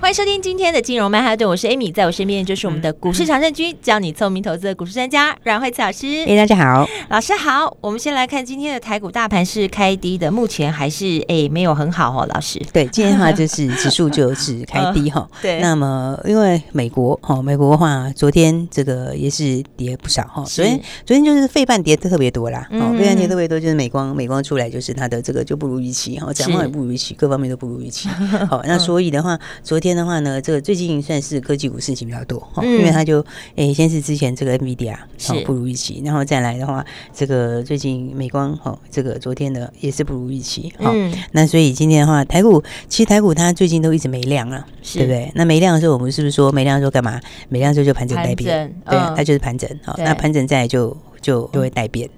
欢迎收听今天的金融曼哈顿，我是 Amy，在我身边就是我们的股市常胜军，教你聪明投资的股市专家阮慧慈老师。哎，大家好，老师好。我们先来看今天的台股大盘是开低的，目前还是哎没有很好哦，老师。对，今天的话就是指数就是开低哈、呃。对。那么因为美国哈，美国的话昨天这个也是跌不少哈。昨天昨天就是费半跌的特别多啦，哦，费半跌特别多，就是美光美光出来就是它的这个就不如预期哈，展望也不如预期，各方面都不如预期。好，那所以的话，昨天。的话呢，这个最近算是科技股事情比较多哈、嗯，因为它就诶、欸，先是之前这个 NVIDIA 好不如预期，然后再来的话，这个最近美光哈，这个昨天的也是不如预期哈、嗯，那所以今天的话，台股其实台股它最近都一直没量了，对不对？那没量的时候，我们是不是说没量的时候干嘛？没量的时候就盘整待变，对啊，它就是盘整好，那盘整再来就。就就会带变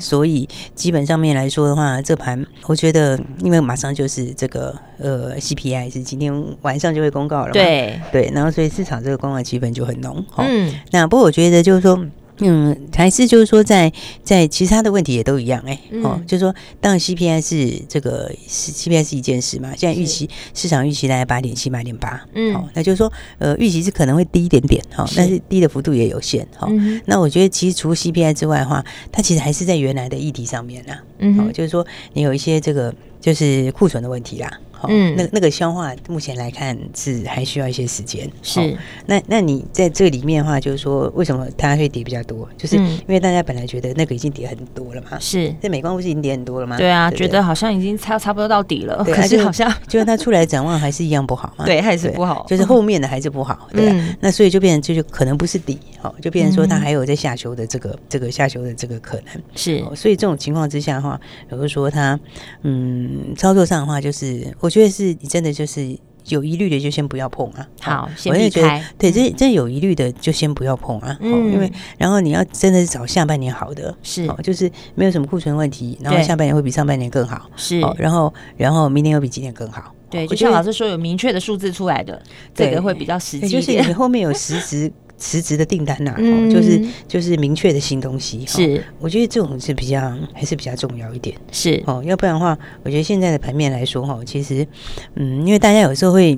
所以基本上面来说的话，这盘我觉得，因为马上就是这个呃 CPI 是今天晚上就会公告了嘛，对。对，然后所以市场这个观望气氛就很浓，嗯，那不过我觉得就是说。嗯，还是就是说在，在在其他的问题也都一样哎、欸嗯，哦，就是说，当然 CPI 是这个是 CPI 是一件事嘛，现在预期市场预期大概八点七八点八，嗯，好，那就是说，呃，预期是可能会低一点点哈，但是低的幅度也有限哈、嗯。那我觉得其实除了 CPI 之外的话，它其实还是在原来的议题上面啦，嗯，好，就是说你有一些这个就是库存的问题啦。嗯，那那个消化目前来看是还需要一些时间。是，哦、那那你在这里面的话，就是说为什么它会跌比较多？就是因为大家本来觉得那个已经跌很多了嘛。是，这美光不是已经跌很多了吗？对啊，对对觉得好像已经差差不多到底了。可是好像就是它出来展望还是一样不好嘛。对，还是不好，就是后面的还是不好。对、啊嗯，那所以就变成就就可能不是底，好，就变成说它还有在下修的这个这个下修的这个可能。是，所以这种情况之下的话，比如说它嗯操作上的话，就是我。我觉得是你真的就是有疑虑的，就先不要碰啊。好，我也觉得。对，这这有疑虑的就先不要碰啊。嗯，因为然后你要真的是找下半年好的，是，就是没有什么库存问题，然后下半年会比上半年更好。是，然后然后明年又比今年更好。对，就像老师说，有明确的数字出来的，这个会比较实际。就是你后面有实质。实质的订单呐、啊嗯，就是就是明确的新东西，是、哦、我觉得这种是比较还是比较重要一点，是。哦，要不然的话，我觉得现在的盘面来说哈，其实嗯，因为大家有时候会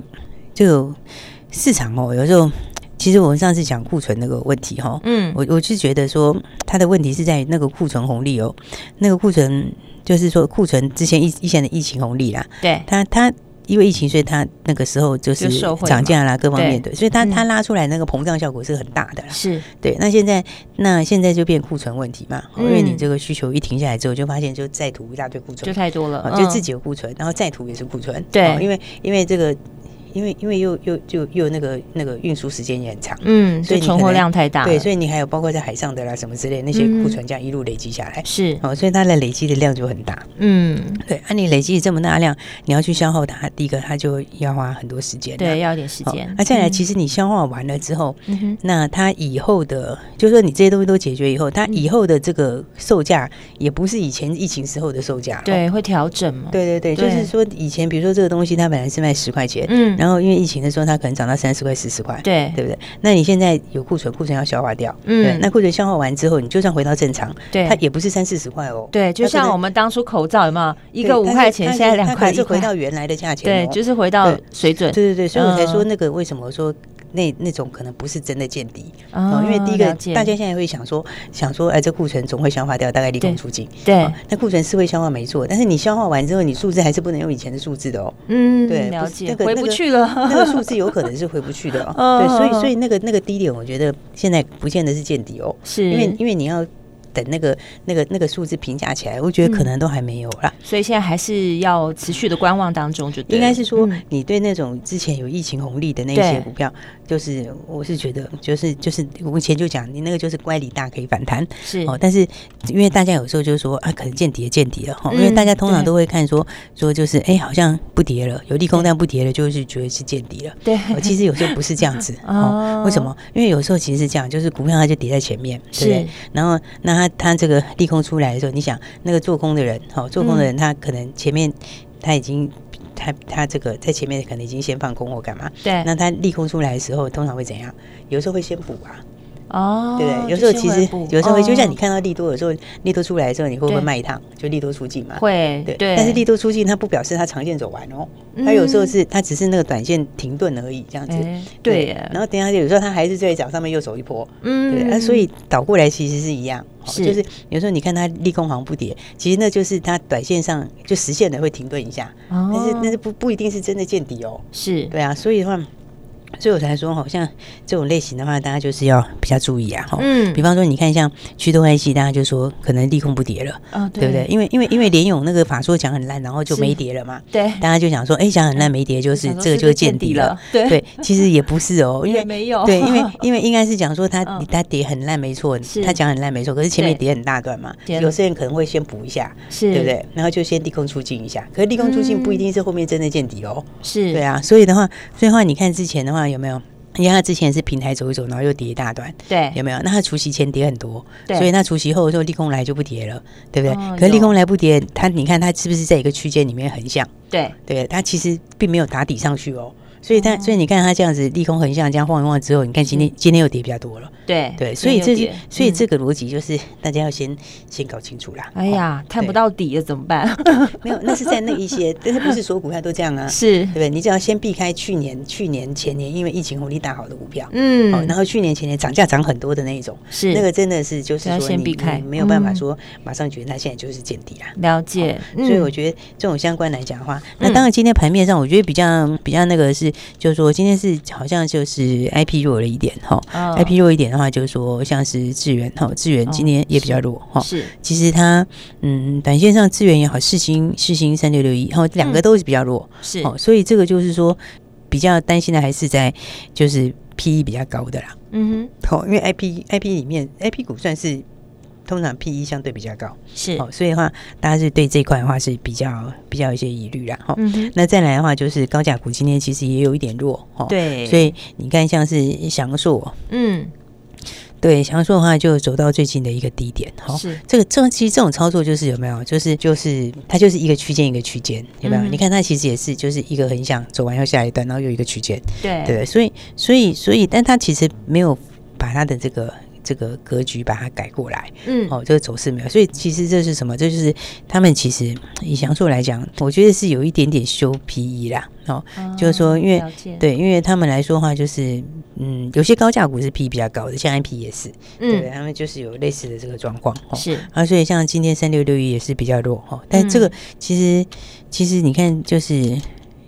就市场哦，有时候其实我们上次讲库存那个问题哈，嗯，我我是觉得说它的问题是在那个库存红利哦，那个库存就是说库存之前一一线的疫情红利啦，对。它它。因为疫情，所以它那个时候就是涨价啦，各方面的，所以它它拉出来那个膨胀效果是很大的啦。是对。那现在那现在就变库存问题嘛？因为你这个需求一停下来之后，就发现就再吐一大堆库存，就太多了，就自己有库存，然后再吐也是库存。对，因为因为这个。因为因为又又就又那个那个运输时间也很长，嗯，所以存货量太大，对，所以你还有包括在海上的啦什么之类那些库存这样一路累积下来，是。哦，所以它的累积的量就很大，嗯，对，那、啊、你累积这么大量，你要去消耗它，第一个它就要花很多时间，对，要一点时间。那、再来，其实你消化完了之后，嗯、那它以后的，就是说你这些东西都解决以后，它以后的这个售价也不是以前疫情时候的售价，对，会调整嘛？对对对，就是说以前比如说这个东西它本来是卖十块钱，嗯。然后因为疫情的时候，它可能涨到三十块、四十块，对。对不对？那你现在有库存，库存要消化掉，嗯，那库存消化完之后，你就算回到正常，对，它也不是三四十块哦，对，就像我们当初口罩有没有？一个五块钱，现在两块，是回到原来的价钱，对，就是回到水准，对对对，所以我才说那个为什么说。那那种可能不是真的见底哦，因为第一个大家现在会想说想说，哎，这库存总会消化掉，大概利空出尽。对，那库存是会消化没错，但是你消化完之后，你数字还是不能用以前的数字的哦。嗯，对，了解，那个回不去了，那个数字有可能是回不去的哦。对，所以所以那个那个低点，我觉得现在不见得是见底哦，是因为因为你要。等那个那个那个数字评价起来，我觉得可能都还没有啦。嗯、所以现在还是要持续的观望当中就，就应该是说，你对那种之前有疫情红利的那些股票，就是我是觉得，就是就是我们以前就讲，你那个就是乖离大可以反弹是哦，但是因为大家有时候就说啊，可能见底见底了哈，因为大家通常都会看说说就是哎，好像不跌了，有利空但不跌了，就是觉得是见底了。对，其实有时候不是这样子 哦。为什么？因为有时候其实是这样，就是股票它就跌在前面，对不对？然后那它它这个利空出来的时候，你想那个做空的人，哦，做空的人他可能前面他已经他他这个在前面可能已经先放空或干嘛，对。那他利空出来的时候，通常会怎样？有时候会先补啊。哦，对对，有时候其实有时候会，就像你看到利多，有时候利多出来的时候，你会不会卖一趟？就利多出尽嘛。会，对。但是利多出尽，它不表示它长线走完哦。它有时候是它只是那个短线停顿而已，这样子。对。然后等下有时候它还是在涨上面又走一波。嗯。对。那所以倒过来其实是一样，就是有时候你看它利空好像不跌，其实那就是它短线上就实现的会停顿一下。哦。但是但是不不一定是真的见底哦。是。对啊，所以的话。所以我才说，好像这种类型的话，大家就是要比较注意啊。嗯，比方说，你看像驱动 IC，大家就说可能利空不跌了，哦，对不对？因为因为因为联勇那个法说讲很烂，然后就没跌了嘛。对，大家就想说，哎，讲很烂没跌，就是这个就是见底了。对，其实也不是哦，因为没有。对，因为因为应该是讲说它 它跌很烂没错，它讲很烂没错，可是前面跌很大段嘛，有些人可能会先补一下，是对不对？然后就先利空出尽一下，可是利空出尽不一定是后面真的见底哦。是对啊，所以的话，所以的话，你看之前的话。有没有？因为他之前是平台走一走，然后又跌一大段，对，有没有？那他除夕前跌很多，对，所以那除夕后的时候利空来就不跌了，对不对？哦、可是利空来不跌，他你看他是不是在一个区间里面横向？对，对，他其实并没有打底上去哦。所以它，所以你看它这样子利空横向这样晃一晃之后，你看今天今天又跌比较多了。对对，所以这是所以这个逻辑就是大家要先先搞清楚啦。哎呀，看不到底了怎么办？没有，那是在那一些，但是不是所有股票都这样啊？是，对不对？你只要先避开去年、去年前年因为疫情红利大好的股票，嗯，然后去年前年涨价涨很多的那一种，是那个真的是就是说先避开，没有办法说马上觉得它现在就是见底啊。了解，所以我觉得这种相关来讲的话，那当然今天盘面上我觉得比较比较那个是。就是说，今天是好像就是 I P 弱了一点哈，I P 弱一点的话，就是说像是智源哈，智源今天也比较弱哈。是，其实它嗯，短线上智源也好，世星世星三六六一，然后两个都是比较弱。是，所以这个就是说比较担心的还是在就是 P E 比较高的啦。嗯哼，好，因为 I P I P 里面 I P 股算是。通常 P E 相对比较高，是哦，所以的话，大家是对这一块的话是比较比较一些疑虑啦。哈、嗯。那再来的话，就是高价股今天其实也有一点弱，哈。对。所以你看，像是祥硕，嗯，对，祥硕的话就走到最近的一个低点，哈。是。这个这其实这种操作就是有没有？就是就是它就是一个区间一个区间，有没有？嗯、你看它其实也是就是一个横向走完要下一段，然后又一个区间，对对。所以所以所以，但它其实没有把它的这个。这个格局把它改过来，嗯，哦，这个走势没有，所以其实这是什么？这就是他们其实以祥硕来讲，我觉得是有一点点修 PE 啦，哦，哦就是说，因为解。对，因为他们来说的话，就是嗯，有些高价股是 PE 比较高的，像 IP 也是，嗯，对，他们就是有类似的这个状况，哦、是。啊，所以像今天三六六一也是比较弱，哈、哦，但这个其实、嗯、其实你看就是。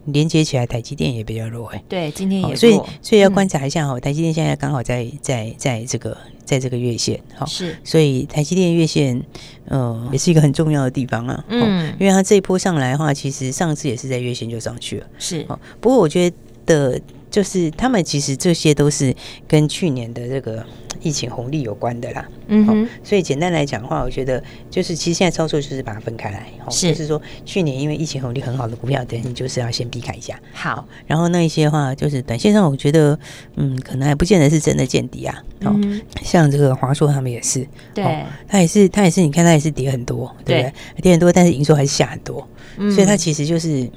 连接起来，台积电也比较弱哎。对，今天也弱，所以所以要观察一下哈。台积电现在刚好在在在这个在这个月线哈，是，所以台积电月线呃也是一个很重要的地方啊。嗯，因为它这一波上来的话，其实上次也是在月线就上去了。是，不过我觉得就是他们其实这些都是跟去年的这个。疫情红利有关的啦，嗯哼，所以简单来讲的话，我觉得就是其实现在操作就是把它分开来，是，就是说去年因为疫情红利很好的股票，等你就是要先避开一下，好，然后那一些的话就是短线上，我觉得嗯，可能还不见得是真的见底啊，哦，像这个华硕他们也是，对，他也是他也是，你看他也是跌很多，对不对？跌很多，但是营收还是下很多，所以它其实就是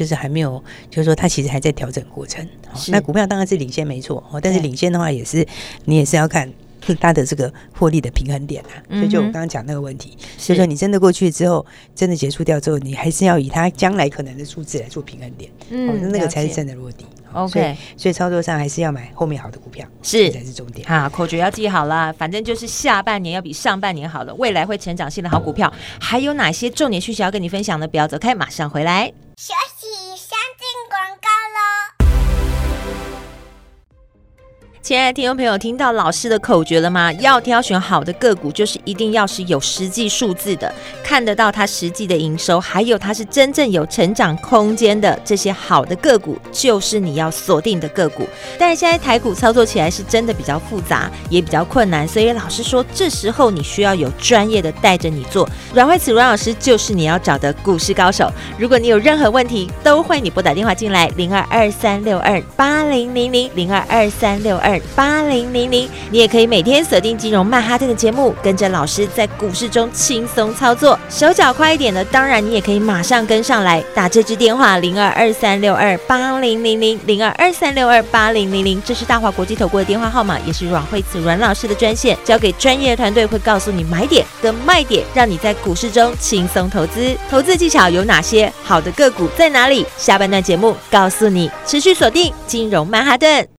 就是还没有，就是说它其实还在调整过程。那股票当然是领先没错，但是领先的话也是你也是要看。它的这个获利的平衡点啊，所以就我刚刚讲那个问题，所以说你真的过去之后，真的结束掉之后，你还是要以它将来可能的数字来做平衡点，嗯，那个才是真的落地。OK，所以操作上还是要买后面好的股票，是才是重点。啊，口诀要记好了，反正就是下半年要比上半年好了，未来会成长性的好股票，还有哪些重点讯息要跟你分享呢？不要走开，马上回来。休息，亲爱的听众朋友，听到老师的口诀了吗？要挑选好的个股，就是一定要是有实际数字的，看得到它实际的营收，还有它是真正有成长空间的这些好的个股，就是你要锁定的个股。但是现在台股操作起来是真的比较复杂，也比较困难，所以老师说，这时候你需要有专业的带着你做。阮慧慈阮老师就是你要找的股市高手。如果你有任何问题，都欢迎你拨打电话进来，零二二三六二八零零零零二二三六二。八零零零，你也可以每天锁定金融曼哈顿的节目，跟着老师在股市中轻松操作，手脚快一点的，当然你也可以马上跟上来，打这支电话零二二三六二八零零零零二二三六二八零零零，这是大华国际投顾的电话号码，也是阮慧慈阮老师的专线，交给专业团队会告诉你买点跟卖点，让你在股市中轻松投资。投资技巧有哪些？好的个股在哪里？下半段节目告诉你，持续锁定金融曼哈顿。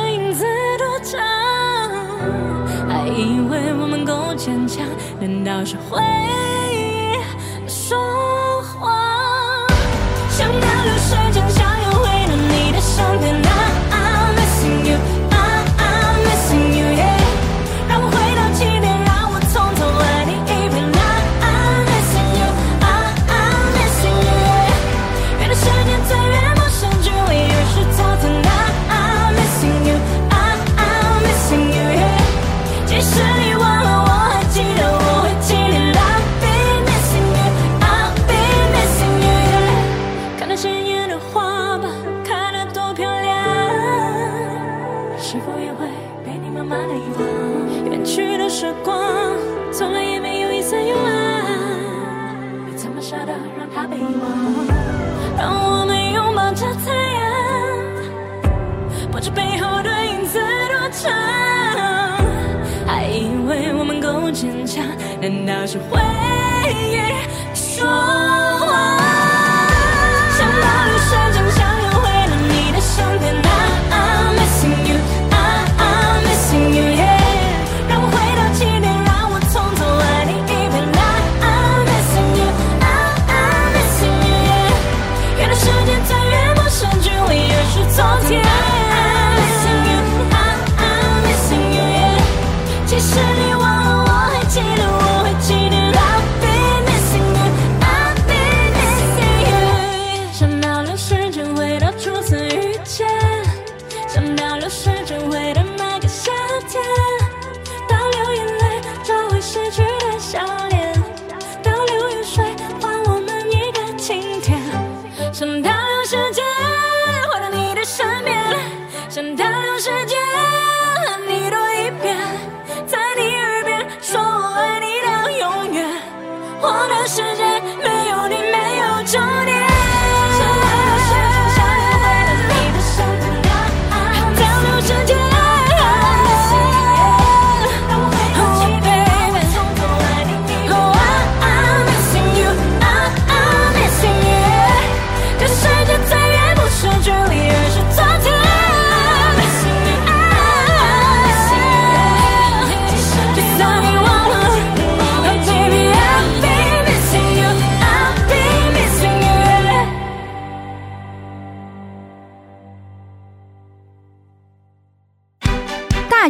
以为我们够坚强，难道是回最幽暗，你怎么舍得让它被遗忘？让我们拥抱着太阳，不知背后的影子多长。还以为我们够坚强，难道是回忆说？试着为了。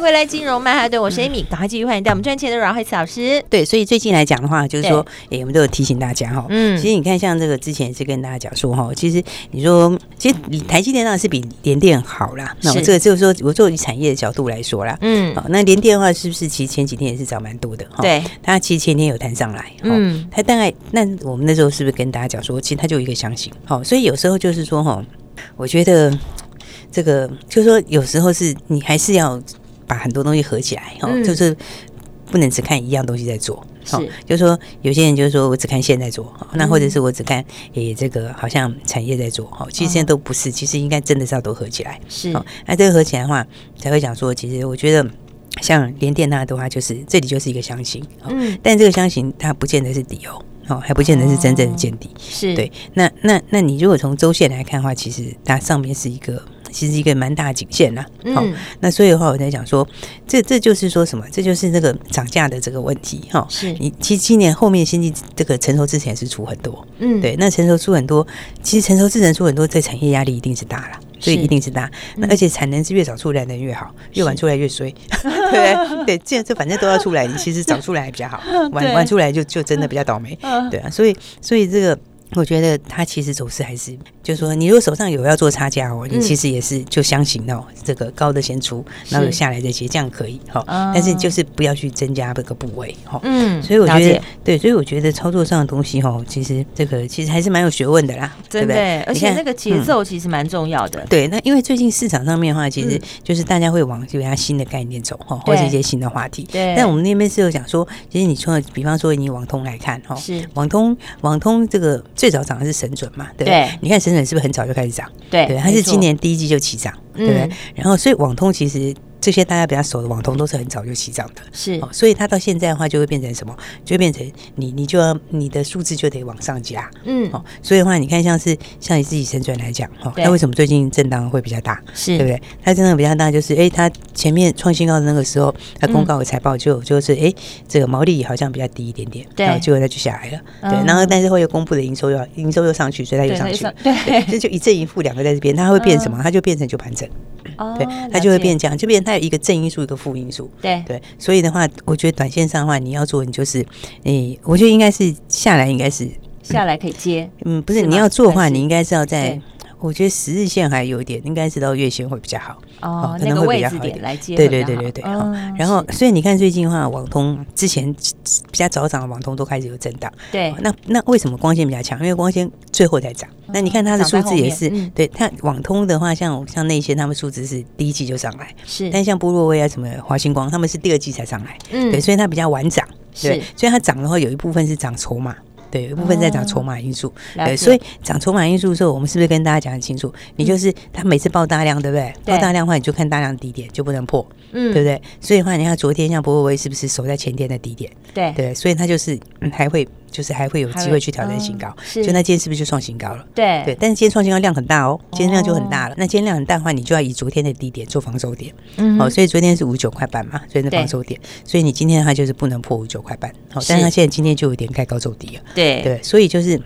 在金融曼哈顿，我是 Amy，赶快继续欢迎带我们赚钱的阮慧慈老师。对，所以最近来讲的话，就是说，哎，我们都有提醒大家哈。嗯，其实你看，像这个之前也是跟大家讲说哈，其实你说，其实台积电当然是比联电好啦。那我这个就是说，我作为产业的角度来说啦，嗯，好，那联电的话，是不是其实前几天也是涨蛮多的哈？对，它其实前天有弹上来。嗯，它大概那我们那时候是不是跟大家讲说，其实它就一个箱型。好，所以有时候就是说哈，我觉得这个就是说，有时候是你还是要。把很多东西合起来，哦，就是不能只看一样东西在做，哦，就是说有些人就是说我只看线在做，那或者是我只看诶这个好像产业在做，哈，其实现在都不是，其实应该真的是要都合起来，是，那这个合起来的话才会讲说，其实我觉得像联电那的话，就是这里就是一个箱型，嗯，但这个箱型它不见得是底哦，哦，还不见得是真正的见底，是。对，那那那你如果从周线来看的话，其实它上面是一个。其实一个蛮大的颈线呐，好、嗯，那所以的话，我在讲说，这这就是说什么？这就是那个涨价的这个问题，哈。是你其实今年后面经济这个成熟之前是出很多，嗯，对，那成熟出很多，其实成熟之前出很多，这产业压力一定是大了，所以一定是大。那而且产能是越早出来的越好，越晚出来越衰，是 对对，这这反正都要出来，你其实早出来还比较好，晚 晚出来就就真的比较倒霉，对啊，所以所以这个。我觉得它其实走势还是，就是说，你如果手上有要做差价哦，你其实也是就相信哦，这个高的先出，然后下来再接，这样可以哈。但是就是不要去增加这个部位哈。嗯，所以我觉得对，所以我觉得操作上的东西哈，其实这个其实还是蛮有学问的啦，对不对？而且那个节奏其实蛮重要的。对，那因为最近市场上面的话，其实就是大家会往这边新的概念走哈，或者一些新的话题。对。但我们那边是有讲说，其实你说，比方说你网通来看哈，是网通网通这个。最早涨的是神准嘛，对不对？对，你看神准是不是很早就开始涨？对，对，它是今年第一季就起涨，对不对？嗯、然后，所以网通其实。这些大家比较熟的网通都是很早就起涨的，是。哦，所以它到现在的话就会变成什么？就会变成你你就要你的数字就得往上加，嗯，哦，所以的话你看像是像你自己神准来讲，哈，那为什么最近震荡会比较大？是。对不对？它震荡比较大，就是哎，它前面创新高的那个时候，它公告的财报就就是哎，这个毛利好像比较低一点点，对，然后结果它就下来了，对，然后但是会又公布的营收又营收又上去，所以它又上去，对，这就一正一负两个在这边，它会变什么？它就变成就盘整。对，它就会变这样，就变它有一个正因素，一个负因素。对对，所以的话，我觉得短线上的话，你要做，你就是，诶，我觉得应该是下来，应该是下来可以接。嗯，不是，你要做的话，你应该是要在。我觉得十日线还有一点，应该是到月线会比较好哦，可能会比较好一点来接。对对对对对，好。然后，所以你看最近的话，网通之前比较早涨的网通都开始有震荡。对，那那为什么光纤比较强？因为光纤最后才涨。那你看它的数字也是，对它网通的话，像像那些他们数字是第一季就上来，是。但像波若威啊什么华星光，他们是第二季才上来。嗯，对，所以它比较晚涨。对，所以它涨的话有一部分是涨筹码。对，有一部分在涨筹码因素。对，所以涨筹码因素的时候，我们是不是跟大家讲很清楚？你就是他每次爆大量，对不对？爆大量的话，你就看大量低点就不能破，嗯，对不对？所以的话，你看昨天像柏惟威是不是守在前天的低点？对对，所以它就是还会。就是还会有机会去挑战新高，就那今天是不是就创新高了？对对，但是今天创新高量很大哦，今天量就很大了。那今天量很大的话，你就要以昨天的低点做防守点。嗯，好，所以昨天是五九块半嘛，所以是防守点。所以你今天的话就是不能破五九块半。好，但是它现在今天就有点开高走低了。对对，所以就是。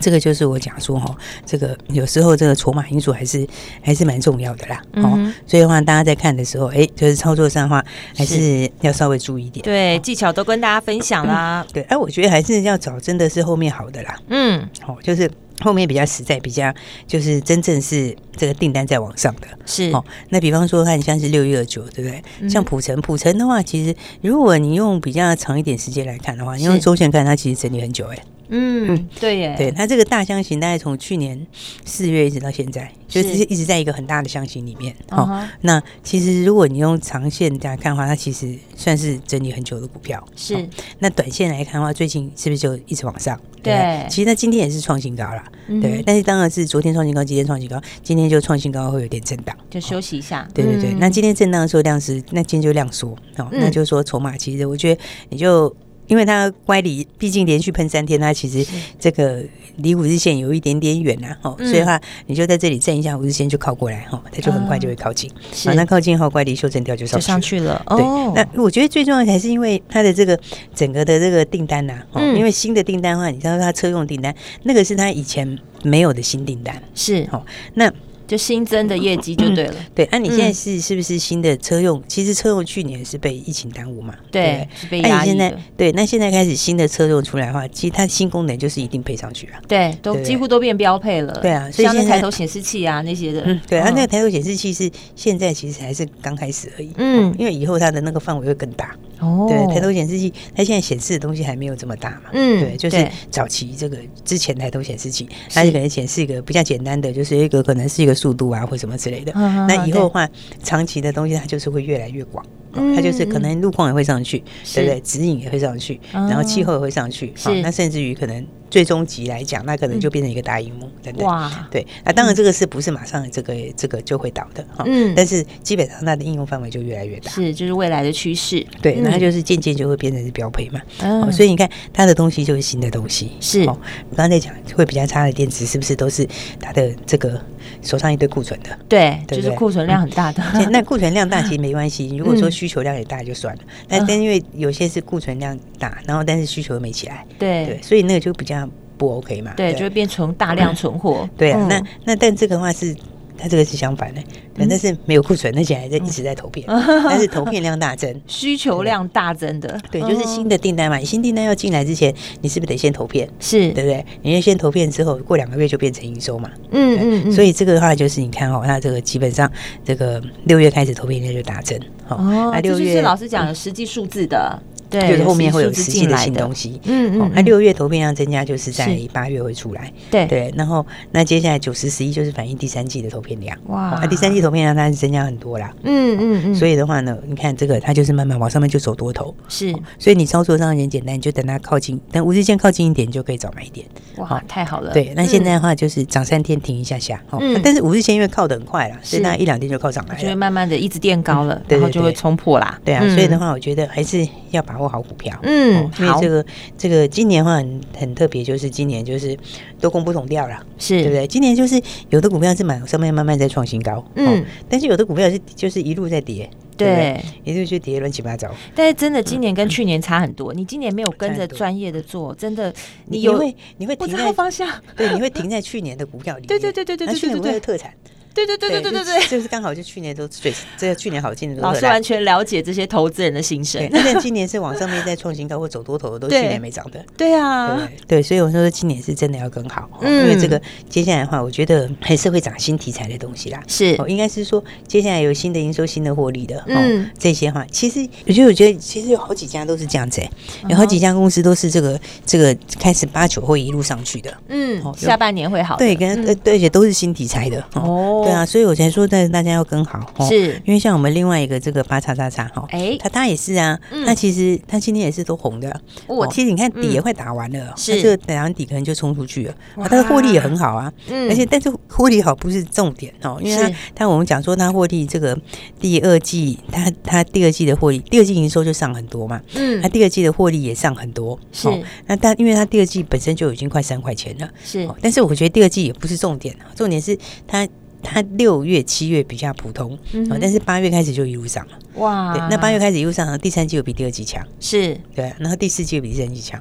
这个就是我讲说哈，这个有时候这个筹码因素还是还是蛮重要的啦。哦、嗯，所以的话，大家在看的时候，哎，就是操作上的话，还是要稍微注意一点。对，技巧都跟大家分享啦。对，哎，我觉得还是要找真的是后面好的啦。嗯，好，就是后面比较实在，比较就是真正是这个订单在往上的。是哦，那比方说看像是六一二九，对不对？嗯、像普城，普城的话，其实如果你用比较长一点时间来看的话，你用周线看，它其实整理很久，哎。嗯，对耶，对，它这个大箱型大概从去年四月一直到现在，就是一直在一个很大的箱型里面。哦，那其实如果你用长线来看的话，它其实算是整理很久的股票。是，那短线来看的话，最近是不是就一直往上？对，其实它今天也是创新高了。对，但是当然是昨天创新高，今天创新高，今天就创新高会有点震荡，就休息一下。对对对，那今天震荡的时候量是，那今天就量缩。哦，那就是说筹码其实我觉得你就。因为它乖离，毕竟连续喷三天，它其实这个离五日线有一点点远呐，哦，所以的话你就在这里站一下五日线就靠过来，哈，它就很快就会靠近，好，那靠近后乖离修正掉就上就上去了，对，那我觉得最重要的还是因为它的这个整个的这个订单呐，哦，因为新的订单的话，你知道它车用订单那个是它以前没有的新订单，是，哦，那。就新增的业绩就对了，对。那你现在是是不是新的车用？其实车用去年是被疫情耽误嘛？对，是被压抑的。对，那现在开始新的车用出来的话，其实它新功能就是一定配上去了。对，都几乎都变标配了。对啊，所以像抬头显示器啊那些的，对，它那个抬头显示器是现在其实还是刚开始而已。嗯，因为以后它的那个范围会更大。哦，对，抬头显示器它现在显示的东西还没有这么大嘛？嗯，对，就是早期这个之前抬头显示器，它就可能显示一个比较简单的，就是一个可能是一个。速度啊，或什么之类的。那以后的话，长期的东西它就是会越来越广。它就是可能路况也会上去，对不对？指引也会上去，然后气候也会上去。是，那甚至于可能最终级来讲，那可能就变成一个大荧幕，对不对？哇，对。那当然这个是不是马上这个这个就会倒的？嗯，但是基本上它的应用范围就越来越大。是，就是未来的趋势。对，那它就是渐渐就会变成是标配嘛。嗯，所以你看它的东西就是新的东西。是，我刚才讲会比较差的电池，是不是都是它的这个？手上一堆库存的，对，就是库存量很大的。那库存量大其实没关系，如果说需求量也大就算了。但但因为有些是库存量大，然后但是需求又没起来，对对，所以那个就比较不 OK 嘛。对，就会变成大量存货。对啊，那那但这个的话是。它这个是相反的，但是没有库存，而且还在一直在投片，但是投片量大增，需求量大增的，对，就是新的订单嘛。新订单要进来之前，你是不是得先投片？是，对不对？你要先投片之后，过两个月就变成营收嘛。嗯嗯，所以这个的话就是你看哦，它这个基本上这个六月开始投片量就大增，哦，那六月是老师讲的实际数字的。对，就是后面会有实际的新东西。嗯嗯。那六月投片量增加，就是在八月会出来。对对。然后，那接下来九十十一就是反映第三季的投片量。哇。那第三季投片量它是增加很多啦。嗯嗯嗯。所以的话呢，你看这个，它就是慢慢往上面就走多头。是。所以你操作上很简单，你就等它靠近，等五日线靠近一点，就可以找买点。哇，太好了。对。那现在的话就是涨三天停一下下。嗯。但是五日线因为靠的很快了，所以那一两天就靠上来了。就会慢慢的一直垫高了，然后就会冲破啦。对啊。所以的话，我觉得还是要把握好股票，嗯，因为这个这个今年话很很特别，就是今年就是多空不同调了，是。对不对？今年就是有的股票是满上面慢慢在创新高，嗯，但是有的股票是就是一路在跌，对，一路去跌乱七八糟。但是真的今年跟去年差很多，你今年没有跟着专业的做，真的你你会你会停在方向，对，你会停在去年的股票里，对对对对对对对对对，特产。对对对对对对对，就是刚好就去年都最这个去年好进的，老师完全了解这些投资人的心声。但今年是往上面在创新高或走多头的，都去年没涨的。对啊，对，所以我说今年是真的要更好，因为这个接下来的话，我觉得还是会涨新题材的东西啦。是，应该是说接下来有新的营收、新的获利的，嗯，这些话其实，我觉得我觉得其实有好几家都是这样子，有好几家公司都是这个这个开始八九会一路上去的。嗯，下半年会好。对，跟而且都是新题材的哦。对啊，所以我才说，但大家要跟好，是。因为像我们另外一个这个八叉叉叉哈，哎，他他也是啊，那其实他今天也是都红的，我其实你看底也快打完了，是。这个打完底可能就冲出去了，他的获利也很好啊，而且但是获利好不是重点哦，因为他他我们讲说他获利这个第二季，他他第二季的获利，第二季营收就上很多嘛，嗯，他第二季的获利也上很多，是。那但因为他第二季本身就已经快三块钱了，是，但是我觉得第二季也不是重点，重点是他。它六月、七月比较普通，嗯、但是八月开始就一路上了。哇！对，那八月开始一路上，第三季又比第二季强，是对，然后第四季又比第三季强。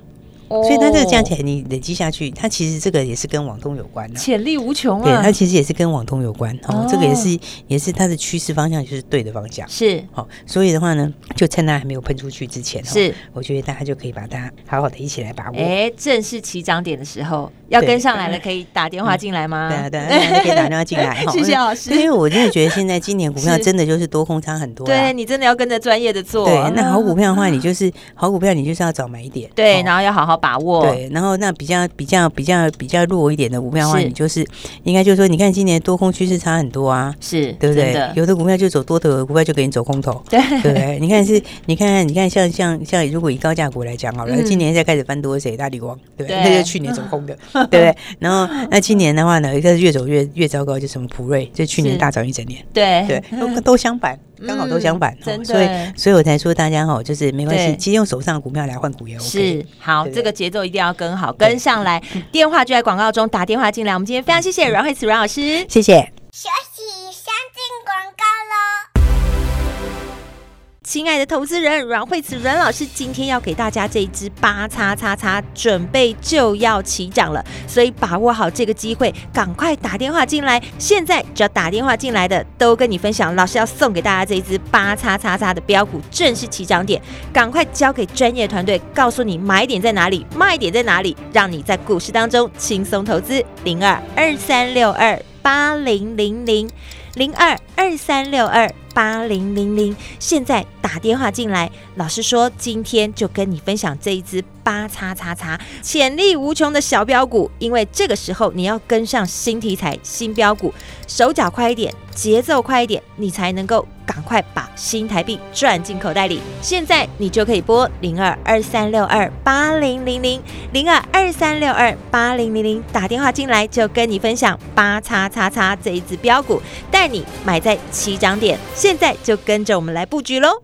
所以它这个价钱你累积下去，它其实这个也是跟网通有关的，潜力无穷啊。对，它其实也是跟网通有关哦。这个也是也是它的趋势方向，就是对的方向。是，好，所以的话呢，就趁它还没有喷出去之前，是，我觉得大家就可以把它好好的一起来把握。哎，正是起涨点的时候，要跟上来了，可以打电话进来吗？对啊，对啊，可以打电话进来。谢谢老师。因为我真的觉得现在今年股票真的就是多空差很多。对，你真的要跟着专业的做。对，那好股票的话，你 就是好股票，你就是要早买一点。对，然后要好好把握。对，然后那比较比较比较比较弱一点的股票的话，你就是应该就是说，你看今年多空趋势差很多啊，是对不对？有的股票就走多头，有的股票就给你走空头，对对不对？你看是，你看看，你看像像像，如果以高价股来讲好了，今年再开始翻多谁？大立光，对，那就去年走空的，对不对？然后那今年的话呢，一个是越走越越糟糕，就什么普瑞，就去年大涨一整年，对对，都都相反。刚好都相反，所以所以我才说大家哈，就是没关系，其实用手上的股票来换股也 OK。是，好，这个节奏一定要跟好，跟上来。电话就在广告中，打电话进来。我们今天非常谢谢阮慧慈阮老师，谢谢。亲爱的投资人阮慧慈阮老师，今天要给大家这一支八叉叉叉，准备就要起涨了，所以把握好这个机会，赶快打电话进来。现在只要打电话进来的，都跟你分享，老师要送给大家这一支八叉叉叉的标股，正式起涨点，赶快交给专业团队，告诉你买点在哪里，卖点在哪里，让你在股市当中轻松投资。零二二三六二八零零零零二二三六二。八零零零，现在打电话进来，老师说今天就跟你分享这一支八叉叉叉潜力无穷的小标股，因为这个时候你要跟上新题材、新标股，手脚快一点，节奏快一点，你才能够赶快把新台币赚进口袋里。现在你就可以拨零二二三六二八零零零零二二三六二八零零零打电话进来，就跟你分享八叉叉叉这一支标股，带你买在起涨点。现在就跟着我们来布局喽！